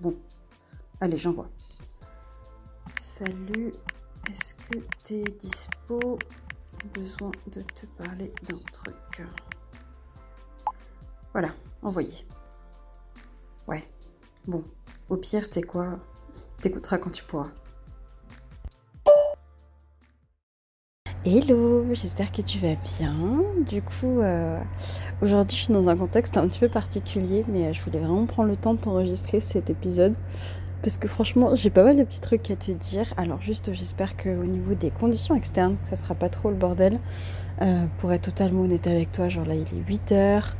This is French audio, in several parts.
Bon, allez, j'en vois. Salut, est-ce que t'es dispo? Besoin de te parler d'un truc. Voilà, envoyé. Ouais, bon, au pire, t'es quoi? T'écouteras quand tu pourras. Hello, j'espère que tu vas bien. Du coup, euh, aujourd'hui je suis dans un contexte un petit peu particulier, mais euh, je voulais vraiment prendre le temps de t'enregistrer cet épisode. Parce que franchement, j'ai pas mal de petits trucs à te dire. Alors juste, j'espère qu'au niveau des conditions externes, ça sera pas trop le bordel. Euh, pour être totalement honnête avec toi, genre là il est 8 heures.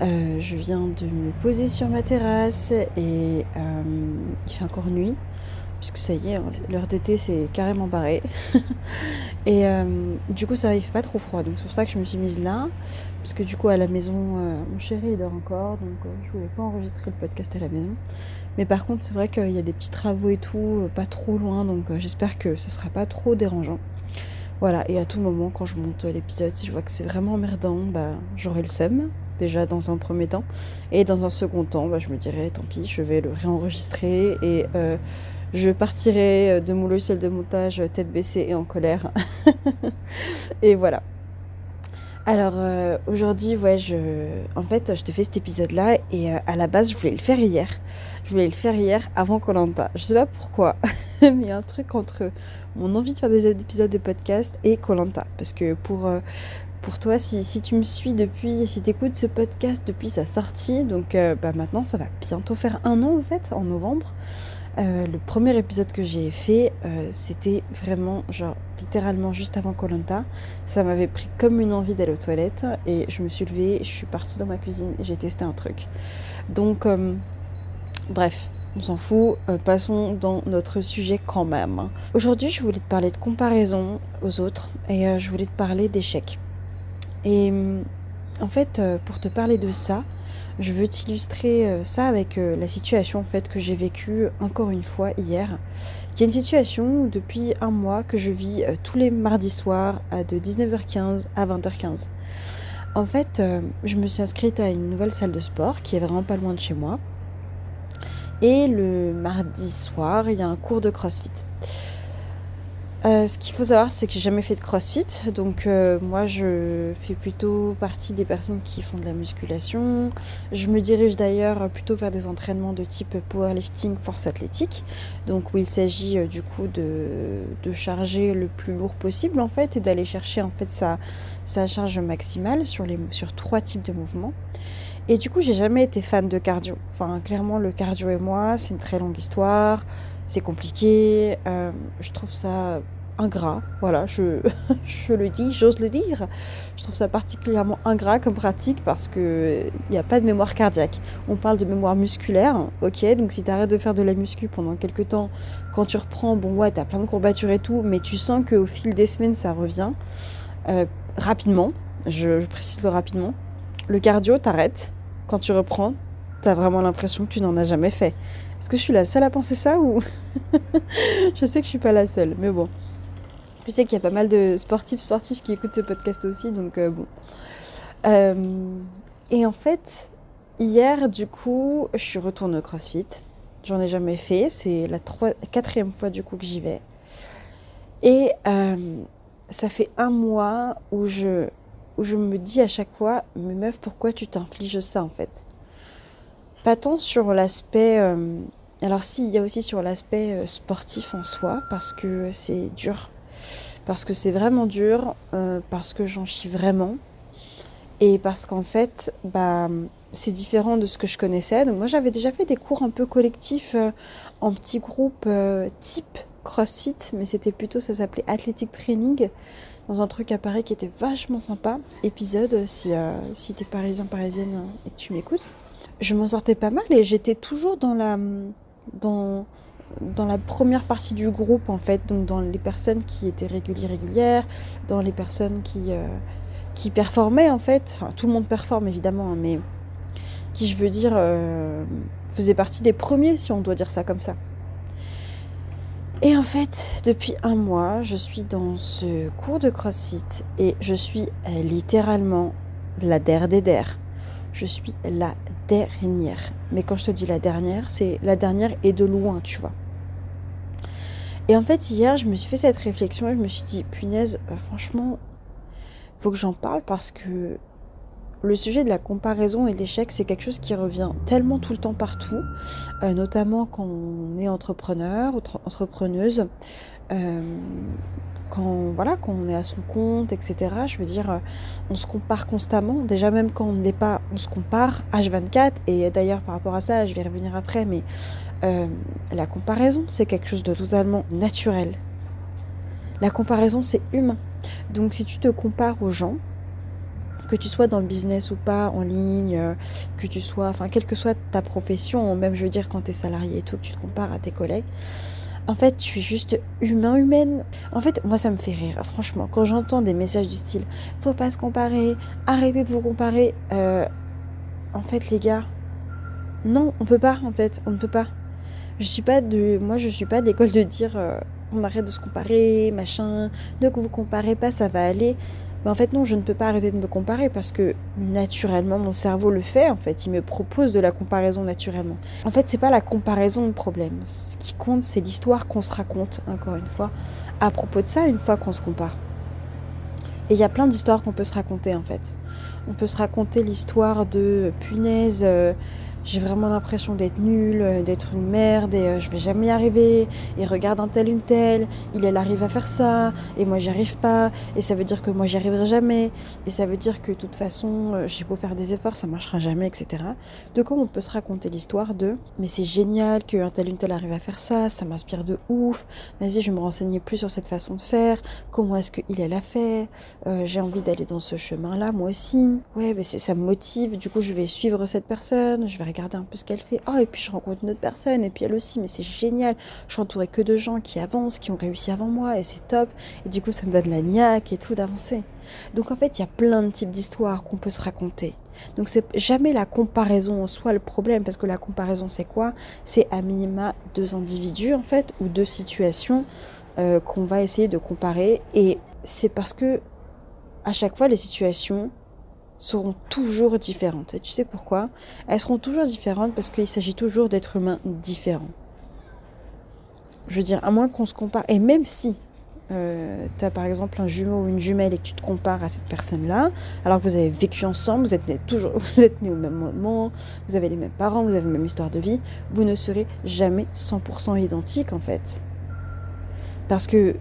je viens de me poser sur ma terrasse et il fait encore nuit puisque ça y est, hein, l'heure d'été c'est carrément barré. et euh, du coup ça arrive pas trop froid, donc c'est pour ça que je me suis mise là, parce que du coup à la maison, euh, mon chéri il dort encore, donc euh, je voulais pas enregistrer le podcast à la maison. Mais par contre c'est vrai qu'il y a des petits travaux et tout, pas trop loin, donc j'espère que ça sera pas trop dérangeant. Voilà, et à tout moment quand je monte l'épisode, si je vois que c'est vraiment emmerdant, bah, j'aurai le seum, déjà dans un premier temps. Et dans un second temps, bah, je me dirai, tant pis, je vais le réenregistrer et je partirai euh, de mon logiciel de montage euh, tête baissée et en colère. et voilà. Alors euh, aujourd'hui, ouais, je, en fait, je te fais cet épisode-là et à la base, je voulais le faire hier. Je voulais le faire hier avant Colanta. Je sais pas pourquoi, mais il y a un truc entre mon envie de faire des épisodes de podcast et Colanta, parce que pour pour toi, si, si, tu me suis depuis, si tu écoutes ce podcast depuis sa sortie, donc bah maintenant ça va bientôt faire un an en fait, en novembre. Euh, le premier épisode que j'ai fait, euh, c'était vraiment, genre, littéralement juste avant Colanta. Ça m'avait pris comme une envie d'aller aux toilettes et je me suis levée, je suis partie dans ma cuisine et j'ai testé un truc. Donc, euh, bref, on s'en fout, passons dans notre sujet quand même. Aujourd'hui, je voulais te parler de comparaison aux autres et je voulais te parler d'échecs. Et en fait, pour te parler de ça, je veux t'illustrer euh, ça avec euh, la situation en que j'ai vécue encore une fois hier. Qui est une situation depuis un mois que je vis euh, tous les mardis soirs de 19h15 à 20h15. En fait, je me suis inscrite à une nouvelle salle de sport qui est vraiment pas loin de chez moi. Et le mardi soir, il y a un cours de CrossFit. Euh, ce qu'il faut savoir, c'est que j'ai jamais fait de crossfit. Donc, euh, moi, je fais plutôt partie des personnes qui font de la musculation. Je me dirige d'ailleurs plutôt vers des entraînements de type powerlifting, force athlétique. Donc, où il s'agit euh, du coup de, charger le plus lourd possible en fait et d'aller chercher en fait sa, sa charge maximale sur, les, sur trois types de mouvements. Et du coup, j'ai jamais été fan de cardio. Enfin, clairement, le cardio et moi, c'est une très longue histoire c'est compliqué. Euh, je trouve ça ingrat, voilà, je, le dis, j'ose le dire. Je trouve ça particulièrement ingrat comme pratique parce qu'il n'y a pas de mémoire cardiaque. On parle de mémoire musculaire, ok, donc si tu arrêtes de faire de la muscu pendant quelques temps, quand tu reprends, bon ouais, tu as plein de courbatures et tout, mais tu sens qu'au fil des semaines, ça revient euh, rapidement, je, je précise le rapidement. Le cardio, t'arrêtes, quand tu reprends, tu as vraiment l'impression que tu n'en as jamais fait. Est-ce que je suis la seule à penser ça ou je sais que je suis pas la seule, mais bon. Je sais qu'il y a pas mal de sportifs sportifs qui écoutent ce podcast aussi, donc euh, bon. Euh, et en fait, hier, du coup, je suis retournée au CrossFit. J'en ai jamais fait. C'est la quatrième fois du coup que j'y vais. Et euh, ça fait un mois où je, où je me dis à chaque fois, mais meuf, pourquoi tu t'infliges ça en fait? Pas tant sur l'aspect. Euh, alors, si, il y a aussi sur l'aspect euh, sportif en soi, parce que c'est dur. Parce que c'est vraiment dur, euh, parce que j'en chie vraiment. Et parce qu'en fait, bah, c'est différent de ce que je connaissais. Donc, moi, j'avais déjà fait des cours un peu collectifs en petits groupes type CrossFit, mais c'était plutôt, ça s'appelait Athletic Training, dans un truc à Paris qui était vachement sympa. Épisode, si, si t'es parisien, parisienne et que tu m'écoutes. Je m'en sortais pas mal et j'étais toujours dans la, dans, dans la première partie du groupe en fait, donc dans les personnes qui étaient régulières, régulières, dans les personnes qui, euh, qui performaient en fait, enfin tout le monde performe évidemment, hein, mais qui je veux dire euh, faisait partie des premiers si on doit dire ça comme ça. Et en fait, depuis un mois, je suis dans ce cours de CrossFit et je suis littéralement la der des der. Je suis la dernière. Mais quand je te dis la dernière, c'est la dernière et de loin, tu vois. Et en fait, hier, je me suis fait cette réflexion et je me suis dit, punaise, euh, franchement, faut que j'en parle parce que le sujet de la comparaison et de l'échec, c'est quelque chose qui revient tellement tout le temps partout, euh, notamment quand on est entrepreneur ou entrepreneuse. Euh, quand voilà, quand on est à son compte, etc. Je veux dire, euh, on se compare constamment. Déjà même quand on ne pas, on se compare H24. Et d'ailleurs par rapport à ça, je vais revenir après, mais euh, la comparaison, c'est quelque chose de totalement naturel. La comparaison, c'est humain. Donc si tu te compares aux gens, que tu sois dans le business ou pas, en ligne, euh, que tu sois, enfin, quelle que soit ta profession, même je veux dire quand tu es salarié et tout, que tu te compares à tes collègues, en fait, je suis juste humain, humaine. En fait, moi, ça me fait rire, franchement. Quand j'entends des messages du style faut pas se comparer, arrêtez de vous comparer. Euh, en fait, les gars, non, on peut pas, en fait, on ne peut pas. Je suis pas de. Moi, je suis pas d'école de dire euh, on arrête de se comparer, machin. Ne vous comparez pas, ça va aller. Mais en fait, non, je ne peux pas arrêter de me comparer parce que naturellement, mon cerveau le fait. En fait, il me propose de la comparaison naturellement. En fait, c'est pas la comparaison le problème. Ce qui compte, c'est l'histoire qu'on se raconte, encore une fois, à propos de ça, une fois qu'on se compare. Et il y a plein d'histoires qu'on peut se raconter, en fait. On peut se raconter l'histoire de punaise. Euh, j'ai vraiment l'impression d'être nulle, euh, d'être une merde et euh, je vais jamais y arriver. Et regarde un tel, une telle, il, elle arrive à faire ça et moi j'y arrive pas. Et ça veut dire que moi j'y arriverai jamais. Et ça veut dire que de toute façon, euh, j'ai beau faire des efforts, ça marchera jamais, etc. De quoi on peut se raconter l'histoire de mais c'est génial qu'un tel, une telle arrive à faire ça, ça m'inspire de ouf. Vas-y, je vais me renseigner plus sur cette façon de faire. Comment est-ce qu'il, elle a fait? J'ai envie d'aller dans ce chemin-là, moi aussi. Ouais, mais ça me motive. Du coup, je vais suivre cette personne, je vais un peu ce qu'elle fait. Oh, et puis je rencontre une autre personne, et puis elle aussi, mais c'est génial. Je suis entourée que de gens qui avancent, qui ont réussi avant moi, et c'est top. Et du coup, ça me donne la niaque et tout d'avancer. Donc en fait, il y a plein de types d'histoires qu'on peut se raconter. Donc c'est jamais la comparaison en soi le problème, parce que la comparaison c'est quoi? C'est à minima deux individus en fait, ou deux situations euh, qu'on va essayer de comparer. Et c'est parce que à chaque fois les situations seront toujours différentes. Et tu sais pourquoi? Elles seront toujours différentes parce qu'il s'agit toujours d'êtres humains différents. Je veux dire, à moins qu'on se compare, et même si euh, tu as par exemple un jumeau ou une jumelle et que tu te compares à cette personne-là, alors que vous avez vécu ensemble, vous êtes toujours, vous êtes nés au même moment, vous avez les mêmes parents, vous avez la même histoire de vie, vous ne serez jamais 100% identiques en fait. Parce que,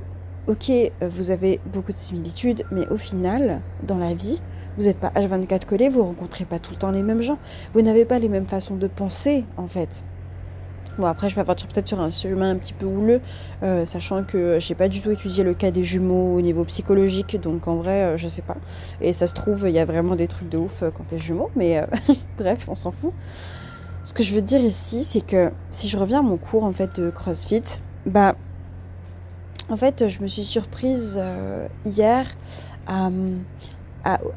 ok, vous avez beaucoup de similitudes, mais au final, dans la vie, vous n'êtes pas H24 collé, vous rencontrez pas tout le temps les mêmes gens. Vous n'avez pas les mêmes façons de penser, en fait. Bon, après, je vais partir peut-être sur un chemin un petit peu houleux, euh, sachant que j'ai pas du tout étudié le cas des jumeaux au niveau psychologique, donc en vrai, euh, je sais pas. Et ça se trouve, il y a vraiment des trucs de ouf euh, quand t'es jumeau, mais bref, on s'en fout. Ce que je veux dire ici, c'est que si je reviens à mon cours en fait de CrossFit, bah, en fait, je me suis surprise hier à,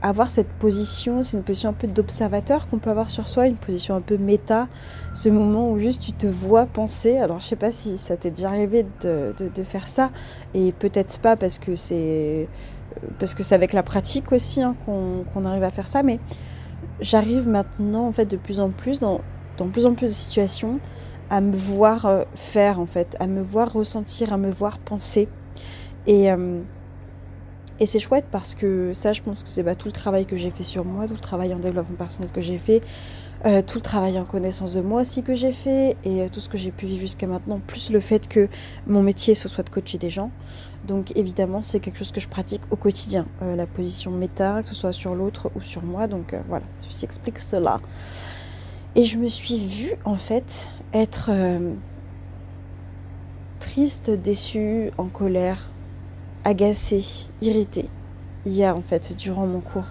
avoir cette position, c'est une position un peu d'observateur qu'on peut avoir sur soi, une position un peu méta, ce moment où juste tu te vois penser. Alors je sais pas si ça t'est déjà arrivé de, faire ça, et peut-être pas parce que c'est parce que c'est avec la pratique aussi hein, qu'on arrive à faire ça, mais j'arrive maintenant en fait de plus en plus dans, dans plus en plus de situations à me voir euh, faire en fait, à me voir ressentir, à me voir penser. Et euh, et c'est chouette parce que ça, je pense que c'est bah, tout le travail que j'ai fait sur moi, tout le travail en développement personnel que j'ai fait, euh, tout le travail en connaissance de moi aussi que j'ai fait, et euh, tout ce que j'ai pu vivre jusqu'à maintenant, plus le fait que mon métier ce soit de coacher des gens. Donc évidemment, c'est quelque chose que je pratique au quotidien, euh, la position méta, que ce soit sur l'autre ou sur moi. Donc voilà, je explique cela. Et je me suis vue en fait être triste, déçue, en colère, agacée, irritée, hier en fait, durant mon cours.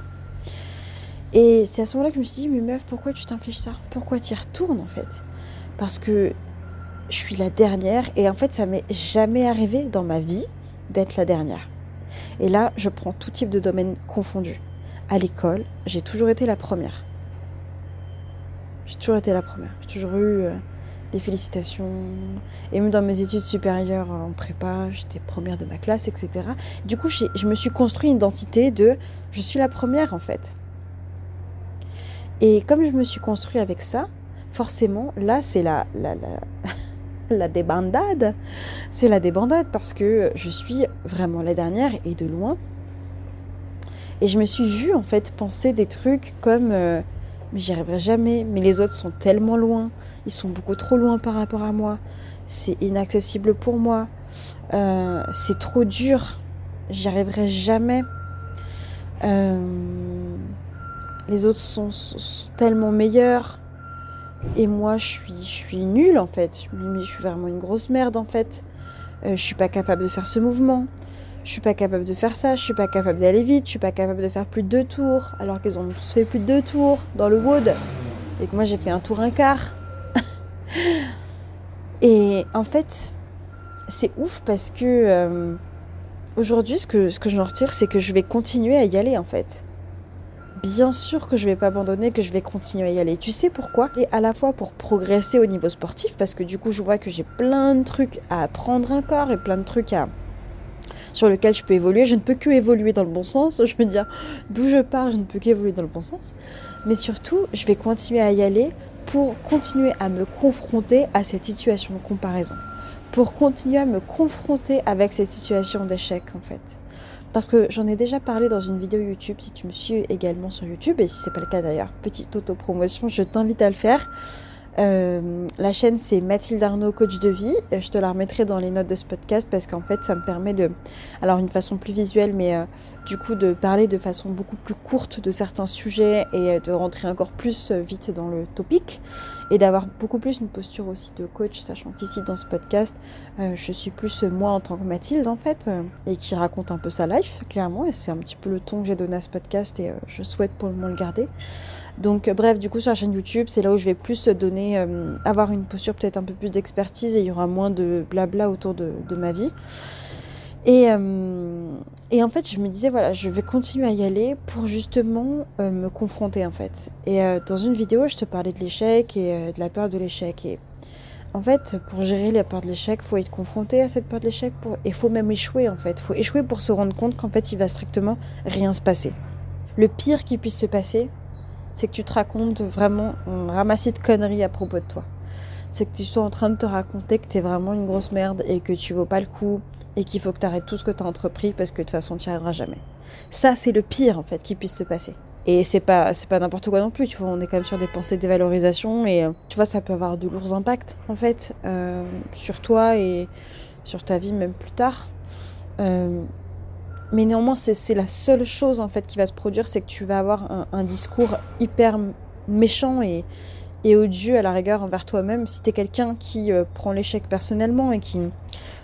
Et c'est à ce moment-là que je me suis dit, mais meuf, pourquoi tu t'infliges ça? Pourquoi tu y retournes en fait? Parce que je suis la dernière et en fait, ça m'est jamais arrivé dans ma vie d'être la dernière. Et là, je prends tout type de domaine confondu. À l'école, j'ai toujours été la première. J'ai toujours été la première. J'ai toujours eu des félicitations. Et même dans mes études supérieures en prépa, j'étais première de ma classe, etc. Du coup, je me suis construit une identité de je suis la première en fait. Et comme je me suis construit avec ça, forcément, là, c'est la, la, la, la débandade. C'est la débandade parce que je suis vraiment la dernière et de loin. Et je me suis vue, en fait, penser des trucs comme euh, mais j'y arriverai jamais, mais les autres sont tellement loin, ils sont beaucoup trop loin par rapport à moi, c'est inaccessible pour moi, euh, c'est trop dur, j'y arriverai jamais. Euh, les autres sont, tellement meilleurs. Et moi, je suis, nulle en fait. Je suis vraiment une grosse merde en fait. Euh, je suis pas capable de faire ce mouvement. Je suis pas capable de faire ça. Je suis pas capable d'aller vite. Je suis pas capable de faire plus de deux tours. Alors qu'ils ont tous fait plus de deux tours dans le wood. Et que moi, j'ai fait un tour un quart. Et en fait, c'est ouf parce que euh, aujourd'hui, ce que, ce que je retire, c'est que je vais continuer à y aller en fait bien sûr que je vais pas abandonner, que je vais continuer à y aller. Tu sais pourquoi? Et à la fois pour progresser au niveau sportif, parce que du coup, je vois que j'ai plein de trucs à apprendre encore et plein de trucs à sur lesquels je peux évoluer. Je ne peux que évoluer dans le bon sens. Je veux dire, d'où je pars, je ne peux qu'évoluer dans le bon sens. Mais surtout, je vais continuer à y aller pour continuer à me confronter à cette situation de comparaison. Pour continuer à me confronter avec cette situation d'échec, en fait. Parce que j'en ai déjà parlé dans une vidéo YouTube, si tu me suis également sur YouTube, et si c'est pas le cas d'ailleurs, petite auto-promotion, je t'invite à le faire. Euh, la chaîne c'est Mathilde Arnaud, coach de vie. Je te la remettrai dans les notes de ce podcast parce qu'en fait ça me permet de, alors une façon plus visuelle, mais euh, du coup de parler de façon beaucoup plus courte de certains sujets et euh, de rentrer encore plus vite dans le topic et d'avoir beaucoup plus une posture aussi de coach, sachant qu'ici dans ce podcast je suis plus moi en tant que Mathilde en fait et qui raconte un peu sa life clairement et c'est un petit peu le ton que j'ai donné à ce podcast et je souhaite pour le moment le garder. Donc bref, du coup sur la chaîne YouTube, c'est là où je vais plus donner, euh, avoir une posture peut-être un peu plus d'expertise et il y aura moins de blabla autour de, ma vie. Et, euh, et, en fait, je me disais, voilà, je vais continuer à y aller pour justement euh, me confronter en fait. Et dans une vidéo, je te parlais de l'échec et de la peur de l'échec. Et en fait, pour gérer la peur de l'échec, faut être confronté à cette peur de l'échec. Pour... Et il faut même échouer en fait. Il faut échouer pour se rendre compte qu'en fait, il va strictement rien se passer. Le pire qui puisse se passer, c'est que tu te racontes vraiment un ramassis de conneries à propos de toi. C'est que tu sois en train de te raconter que tu es vraiment une grosse merde et que tu vaux pas le coup et qu'il faut que tu arrêtes tout ce que tu as entrepris parce que de toute façon tu n'y arriveras jamais. Ça, c'est le pire en fait qui puisse se passer. Et c'est pas, c'est pas n'importe quoi non plus, tu vois, on est quand même sur des pensées de dévalorisation et euh, tu vois, ça peut avoir de lourds impacts en fait euh, sur toi et sur ta vie même plus tard. Euh, mais néanmoins, c'est la seule chose en fait qui va se produire, c'est que tu vas avoir un, discours hyper méchant et, odieux à la rigueur envers toi-même. Si tu es quelqu'un qui euh, prend l'échec personnellement et qui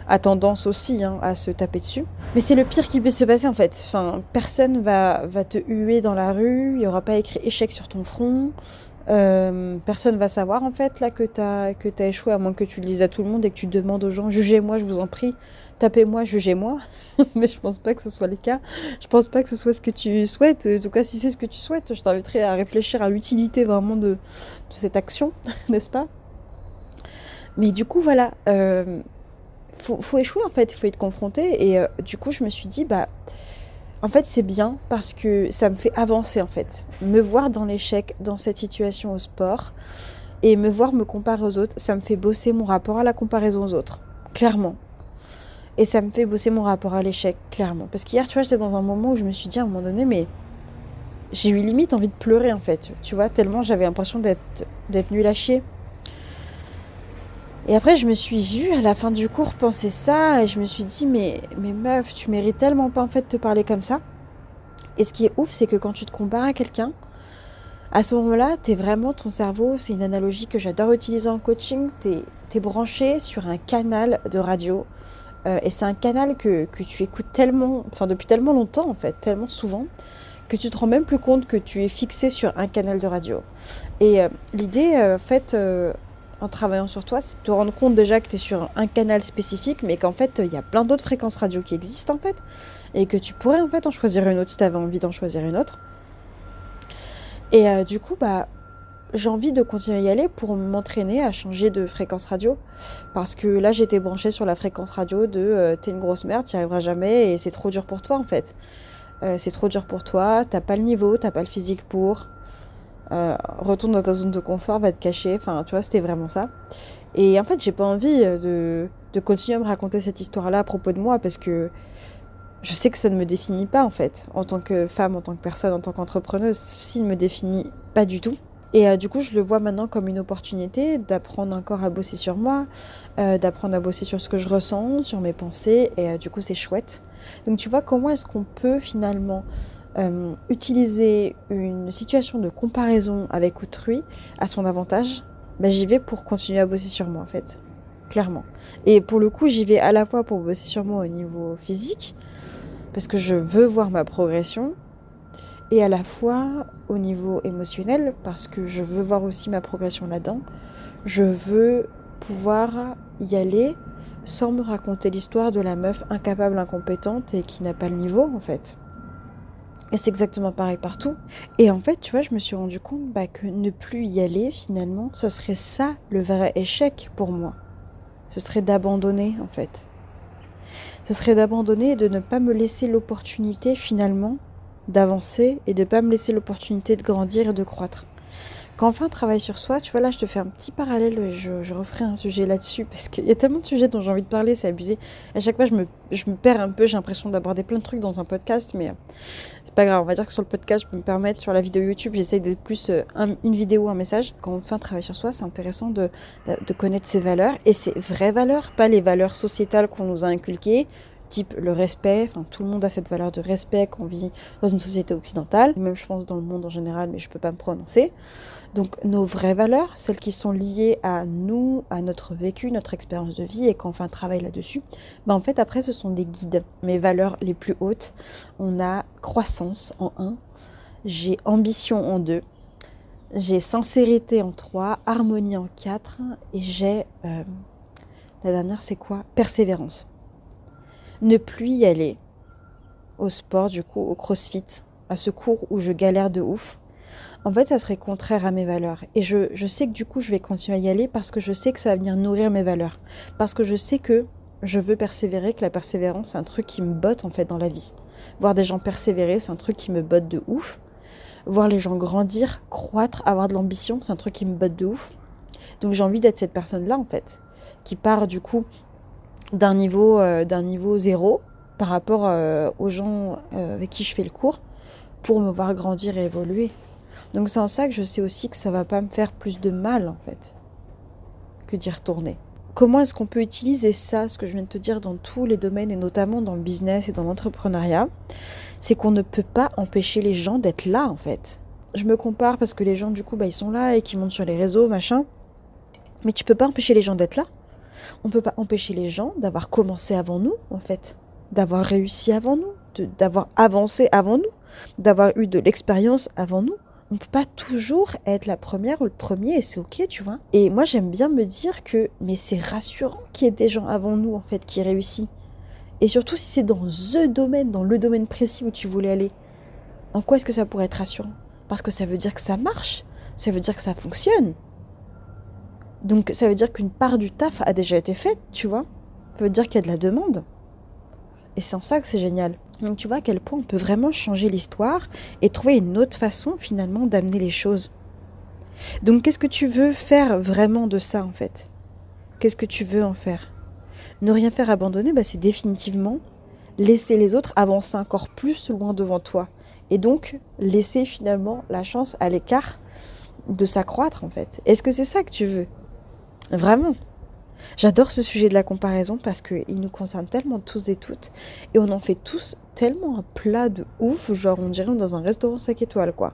a tendance aussi hein, à se taper dessus. Mais c'est le pire qui puisse se passer en fait. Personne va, va te huer dans la rue, il n'y aura pas écrit échec sur ton front. Euh, personne va savoir en fait là que tu as, que as échoué, à moins que tu le dises à tout le monde et que tu demandes aux gens jugez-moi, je vous en prie, tapez-moi, jugez-moi. Mais je pense pas que ce soit le cas. Je pense pas que ce soit ce que tu souhaites. En tout cas, si c'est ce que tu souhaites, je t'inviterai à réfléchir à l'utilité vraiment de, cette action, n'est-ce pas? Mais du coup, voilà. Euh, faut, faut, échouer en fait, il faut être confronté. Et euh, du coup, je me suis dit, bah en fait, c'est bien parce que ça me fait avancer en fait. Me voir dans l'échec, dans cette situation au sport, et me voir me comparer aux autres, ça me fait bosser mon rapport à la comparaison aux autres, clairement. Et ça me fait bosser mon rapport à l'échec, clairement. Parce qu'hier, tu vois, j'étais dans un moment où je me suis dit à un moment donné, mais j'ai eu limite envie de pleurer en fait. Tu vois, tellement j'avais l'impression d'être, d'être nulle à chier. Et après, je me suis vue à la fin du cours penser ça et je me suis dit, mais, mais meuf, tu mérites tellement pas en fait de te parler comme ça. Et ce qui est ouf, c'est que quand tu te compares à quelqu'un, à ce moment-là, t'es vraiment ton cerveau, c'est une analogie que j'adore utiliser en coaching, t'es es branché sur un canal de radio. Euh, et c'est un canal que, que, tu écoutes tellement, enfin depuis tellement longtemps en tellement souvent, que tu te rends même plus compte que tu es fixé sur un canal de radio. Et euh, l'idée, en fait, en travaillant sur toi, c'est de te rendre compte déjà que tu es sur un canal spécifique, mais qu'en fait, il y a plein d'autres fréquences radio qui existent en fait, et que tu pourrais en fait en choisir une autre si tu avais envie d'en choisir une autre. Et euh, du coup, bah, j'ai envie de continuer à y aller pour m'entraîner à changer de fréquence radio. Parce que là, j'étais branchée sur la fréquence radio de euh, t'es une grosse merde, t'y arriveras jamais et c'est trop dur pour toi en fait. Euh, c'est trop dur pour toi, t'as pas le niveau, t'as pas le physique pour. retourne dans ta zone de confort, va te cacher. Enfin, tu vois, c'était vraiment ça. Et en fait, j'ai pas envie de, de continuer à me raconter cette histoire-là à propos de moi parce que je sais que ça ne me définit pas en fait, en tant que femme, en tant que personne, en tant qu'entrepreneuse, ceci ne me définit pas du tout. Et euh, du coup, je le vois maintenant comme une opportunité d'apprendre encore à bosser sur moi, euh, d'apprendre à bosser sur ce que je ressens, sur mes pensées, et euh, du coup, c'est chouette. Donc, tu vois, comment est-ce qu'on peut finalement utiliser une situation de comparaison avec autrui à son avantage? Ben, J'y vais pour continuer à bosser sur moi, en fait, clairement. Et pour le coup, j'y vais à la fois pour bosser sur moi au niveau physique, parce que je veux voir ma progression et à la fois au niveau émotionnel parce que je veux voir aussi ma progression là-dedans. Je veux pouvoir y aller sans me raconter l'histoire de la meuf incapable, incompétente et qui n'a pas le niveau en fait. Et c'est exactement pareil partout. Et en fait, tu vois, je me suis rendu compte bah, que ne plus y aller, finalement, ce serait ça le vrai échec pour moi. Ce serait d'abandonner en fait ce serait d'abandonner et de ne pas me laisser l'opportunité finalement d'avancer et de ne pas me laisser l'opportunité de grandir et de croître. Quand on fait un travail sur soi, tu vois, là, je te fais un petit parallèle, je, je referai un sujet là-dessus, parce qu'il y a tellement de sujets dont j'ai envie de parler, c'est abusé. À chaque fois, je me, je me perds un peu, j'ai l'impression d'aborder plein de trucs dans un podcast, mais euh, c'est pas grave. On va dire que sur le podcast, je peux me permettre, sur la vidéo YouTube, j'essaye d'être plus euh, une vidéo, un message. Quand on fait un travail sur soi, c'est intéressant de, de connaître ses valeurs, et ses vraies valeurs, pas les valeurs sociétales qu'on nous a inculquées, type le respect. Enfin, tout le monde a cette valeur de respect qu'on vit dans une société occidentale, même je pense dans le monde en général, mais je ne peux pas me prononcer. Donc nos vraies valeurs, celles qui sont liées à nous, à notre vécu, notre expérience de vie, et qu'on fait un travail là-dessus, ben en fait après ce sont des guides. Mes valeurs les plus hautes, on a croissance en 1, j'ai ambition en 2, j'ai sincérité en 3, harmonie en 4, et j'ai... Euh, la dernière c'est quoi? Persévérance ne plus y aller au sport, du coup, au crossfit, à ce cours où je galère de ouf, en fait, ça serait contraire à mes valeurs. Et je, je, sais que du coup, je vais continuer à y aller parce que je sais que ça va venir nourrir mes valeurs. Parce que je sais que je veux persévérer, que la persévérance, c'est un truc qui me botte en fait dans la vie. Voir des gens persévérer, c'est un truc qui me botte de ouf. Voir les gens grandir, croître, avoir de l'ambition, c'est un truc qui me botte de ouf. Donc j'ai envie d'être cette personne-là en fait, qui part du coup d'un niveau, euh, niveau zéro par rapport euh, aux gens euh, avec qui je fais le cours pour me voir grandir et évoluer. Donc c'est en ça que je sais aussi que ça va pas me faire plus de mal en fait que d'y retourner. Comment est-ce qu'on peut utiliser ça, ce que je viens de te dire, dans tous les domaines et notamment dans le business et dans l'entrepreneuriat? C'est qu'on ne peut pas empêcher les gens d'être là en fait. Je me compare parce que les gens du coup bah, ils sont là et qui montent sur les réseaux, machin. Mais tu peux pas empêcher les gens d'être là on ne peut pas empêcher les gens d'avoir commencé avant nous, en fait, d'avoir réussi avant nous, d'avoir avancé avant nous, d'avoir eu de l'expérience avant nous. On ne peut pas toujours être la première ou le premier et c'est ok, tu vois. Et moi, j'aime bien me dire que, mais c'est rassurant qu'il y ait des gens avant nous, en fait, qui réussissent. Et surtout si c'est dans the domaine, dans le domaine précis où tu voulais aller. En quoi est-ce que ça pourrait être rassurant? Parce que ça veut dire que ça marche, ça veut dire que ça fonctionne, donc ça veut dire qu'une part du taf a déjà été faite, tu vois. Ça veut dire qu'il y a de la demande. Et c'est en ça que c'est génial. Donc tu vois à quel point on peut vraiment changer l'histoire et trouver une autre façon finalement d'amener les choses. Donc qu'est-ce que tu veux faire vraiment de ça en fait? Qu'est-ce que tu veux en faire? Ne rien faire abandonner, bah, c'est définitivement laisser les autres avancer encore plus loin devant toi. Et donc laisser finalement la chance à l'écart de s'accroître en fait. Est-ce que c'est ça que tu veux? Vraiment. J'adore ce sujet de la comparaison parce qu'il nous concerne tellement tous et toutes et on en fait tous tellement un plat de ouf, genre on dirait dans un restaurant 5 étoiles quoi.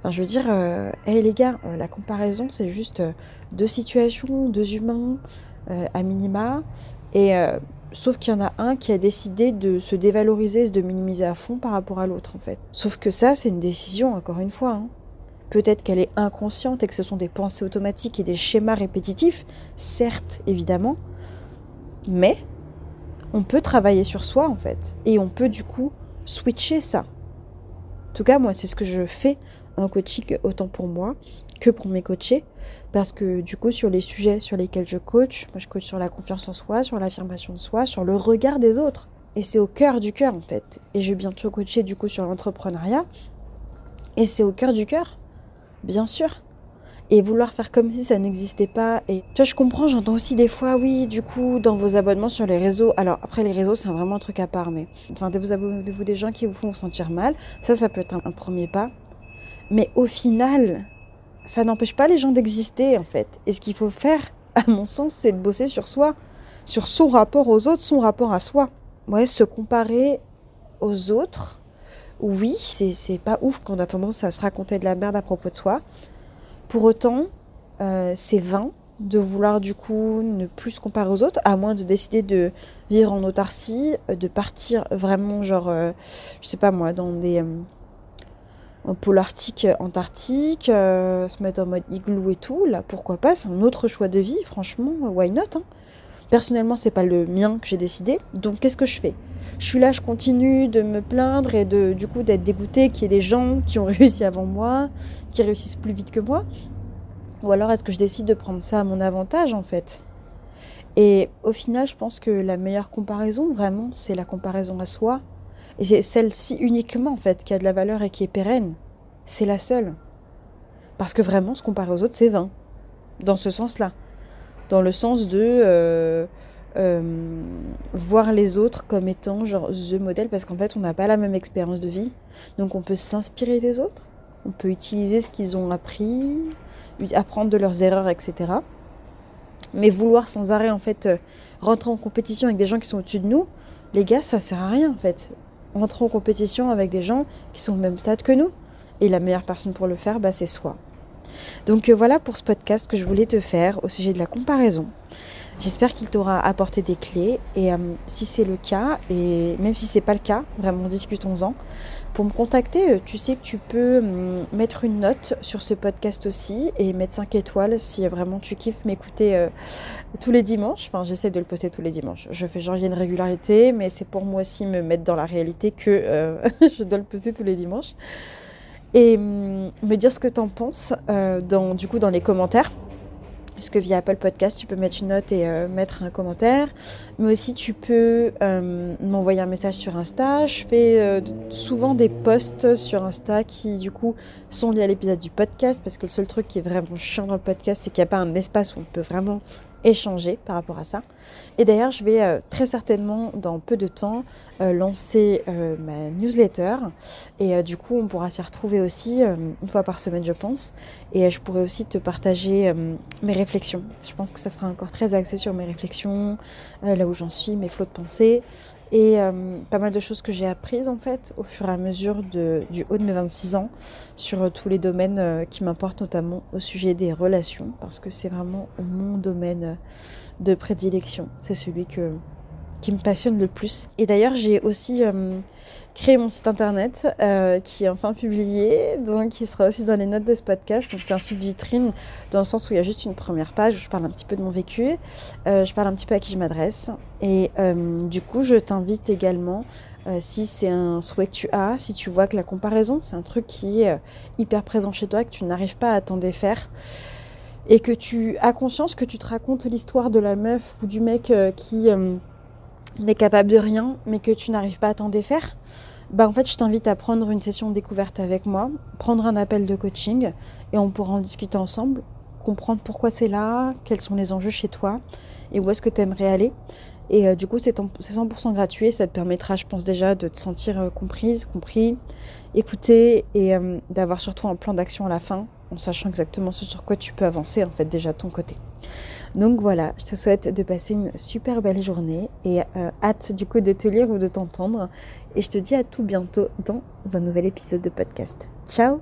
Enfin, je veux dire, euh, les gars, euh, la comparaison c'est juste euh, deux situations, deux humains à minima et Sauf qu'il y en a un qui a décidé de se dévaloriser, de minimiser à fond par rapport à l'autre, en fait. Sauf que ça, c'est une décision, encore une fois. Hein. Peut-être qu'elle est inconsciente et que ce sont des pensées automatiques et des schémas répétitifs, certes, évidemment. Mais on peut travailler sur soi, en fait. Et on peut, du coup, switcher ça. En tout cas, moi, c'est ce que je fais en coaching, autant pour moi que pour mes coachés. Parce que du coup, sur les sujets sur lesquels je coach, moi je coach sur la confiance en soi, sur l'affirmation de soi, sur le regard des autres. Et c'est au cœur du cœur en fait. Et je vais bientôt coacher du coup sur l'entrepreneuriat. Et c'est au cœur du cœur, bien sûr. Et vouloir faire comme si ça n'existait pas. Et tu vois, je comprends, j'entends aussi des fois, oui, du coup, dans vos abonnements sur les réseaux. Alors après, les réseaux, c'est vraiment un truc à part, mais enfin, vous abonnez-vous des gens qui vous font vous sentir mal. Ça, ça peut être un premier pas. Mais au final, ça n'empêche pas les gens d'exister en fait. Et ce qu'il faut faire, à mon sens, c'est de bosser sur soi, sur son rapport aux autres, son rapport à soi. Ouais, se comparer aux autres, oui, c'est pas ouf qu'on a tendance à se raconter de la merde à propos de soi. Pour autant, euh, c'est vain de vouloir du coup ne plus se comparer aux autres, à moins de décider de vivre en autarcie, de partir vraiment genre, euh, je sais pas moi, dans des... Euh, en pôle arctique, antarctique, euh, se mettre en mode igloo et tout, là pourquoi pas, c'est un autre choix de vie, franchement, why not hein. Personnellement, c'est pas le mien que j'ai décidé, donc qu'est-ce que je fais? Je suis là, je continue de me plaindre et de du coup d'être dégoûtée qu'il y ait des gens qui ont réussi avant moi, qui réussissent plus vite que moi, ou alors est-ce que je décide de prendre ça à mon avantage en fait? Et au final, je pense que la meilleure comparaison, vraiment, c'est la comparaison à soi, et c'est celle-ci uniquement, en fait, qui a de la valeur et qui est pérenne. C'est la seule. Parce que vraiment, se comparer aux autres, c'est vain. Dans ce sens-là. Dans le sens de euh, euh, voir les autres comme étant genre the modèle, parce qu'en fait, on n'a pas la même expérience de vie. Donc, on peut s'inspirer des autres. On peut utiliser ce qu'ils ont appris, apprendre de leurs erreurs, etc. Mais vouloir sans arrêt, en fait, euh, rentrer en compétition avec des gens qui sont au-dessus de nous, les gars, ça sert à rien, en fait rentrer en compétition avec des gens qui sont au même stade que nous. Et la meilleure personne pour le faire, bah, c'est soi. Donc euh, voilà pour ce podcast que je voulais te faire au sujet de la comparaison. J'espère qu'il t'aura apporté des clés et euh, si c'est le cas, et même si c'est pas le cas, vraiment discutons-en. Pour me contacter, euh, tu sais que tu peux hum, mettre une note sur ce podcast aussi et mettre 5 étoiles si vraiment tu kiffes m'écouter tous les dimanches. Enfin, j'essaie de le poster tous les dimanches. Je fais genre, il une régularité, mais c'est pour moi aussi me mettre dans la réalité que je dois le poster tous les dimanches. Et hum, me dire ce que tu en penses euh, dans, du coup, dans les commentaires. Parce que via Apple Podcast, tu peux mettre une note et euh, mettre un commentaire. Mais aussi, tu peux m'envoyer un message sur Insta. Je fais souvent des posts sur Insta qui, du coup, sont liés à l'épisode du podcast. Parce que le seul truc qui est vraiment chiant dans le podcast, c'est qu'il n'y a pas un espace où on peut vraiment échanger par rapport à ça. Et d'ailleurs, je vais euh, très certainement, dans peu de temps, euh, lancer euh, ma newsletter. Et du coup, on pourra s'y retrouver aussi une fois par semaine, je pense. Et je pourrai aussi te partager mes réflexions. Je pense que ça sera encore très axé sur mes réflexions, là où j'en suis, mes flots de pensée. Et pas mal de choses que j'ai apprises en fait au fur et à mesure du haut de mes 26 ans sur tous les domaines qui m'importent, notamment au sujet des relations, parce que c'est vraiment mon domaine de prédilection. C'est celui que, qui me passionne le plus. Et d'ailleurs, j'ai aussi euh, créé mon site internet euh, qui est enfin publié, donc qui sera aussi dans les notes de ce podcast. Donc c'est un site vitrine dans le sens où il y a juste une première page où je parle un petit peu de mon vécu, euh, je parle un petit peu à qui je m'adresse. Et du coup, je t'invite également si c'est un souhait que tu as, si tu vois que la comparaison, c'est un truc qui est hyper présent chez toi, que tu n'arrives pas à t'en défaire, et que tu as conscience que tu te racontes l'histoire de la meuf ou du mec qui n'est capable de rien, mais que tu n'arrives pas à t'en défaire, bah en fait je t'invite à prendre une session découverte avec moi, prendre un appel de coaching et on pourra en discuter ensemble, comprendre pourquoi c'est là, quels sont les enjeux chez toi et où est-ce que tu aimerais aller. Et euh, du coup, c'est 100% gratuit. Ça te permettra, je pense déjà, de te sentir comprise, compris, écouté et d'avoir surtout un plan d'action à la fin en sachant exactement ce sur quoi tu peux avancer en fait déjà de ton côté. Donc voilà, je te souhaite de passer une super belle journée et euh, hâte du coup de te lire ou de t'entendre. Et je te dis à tout bientôt dans un nouvel épisode de podcast. Ciao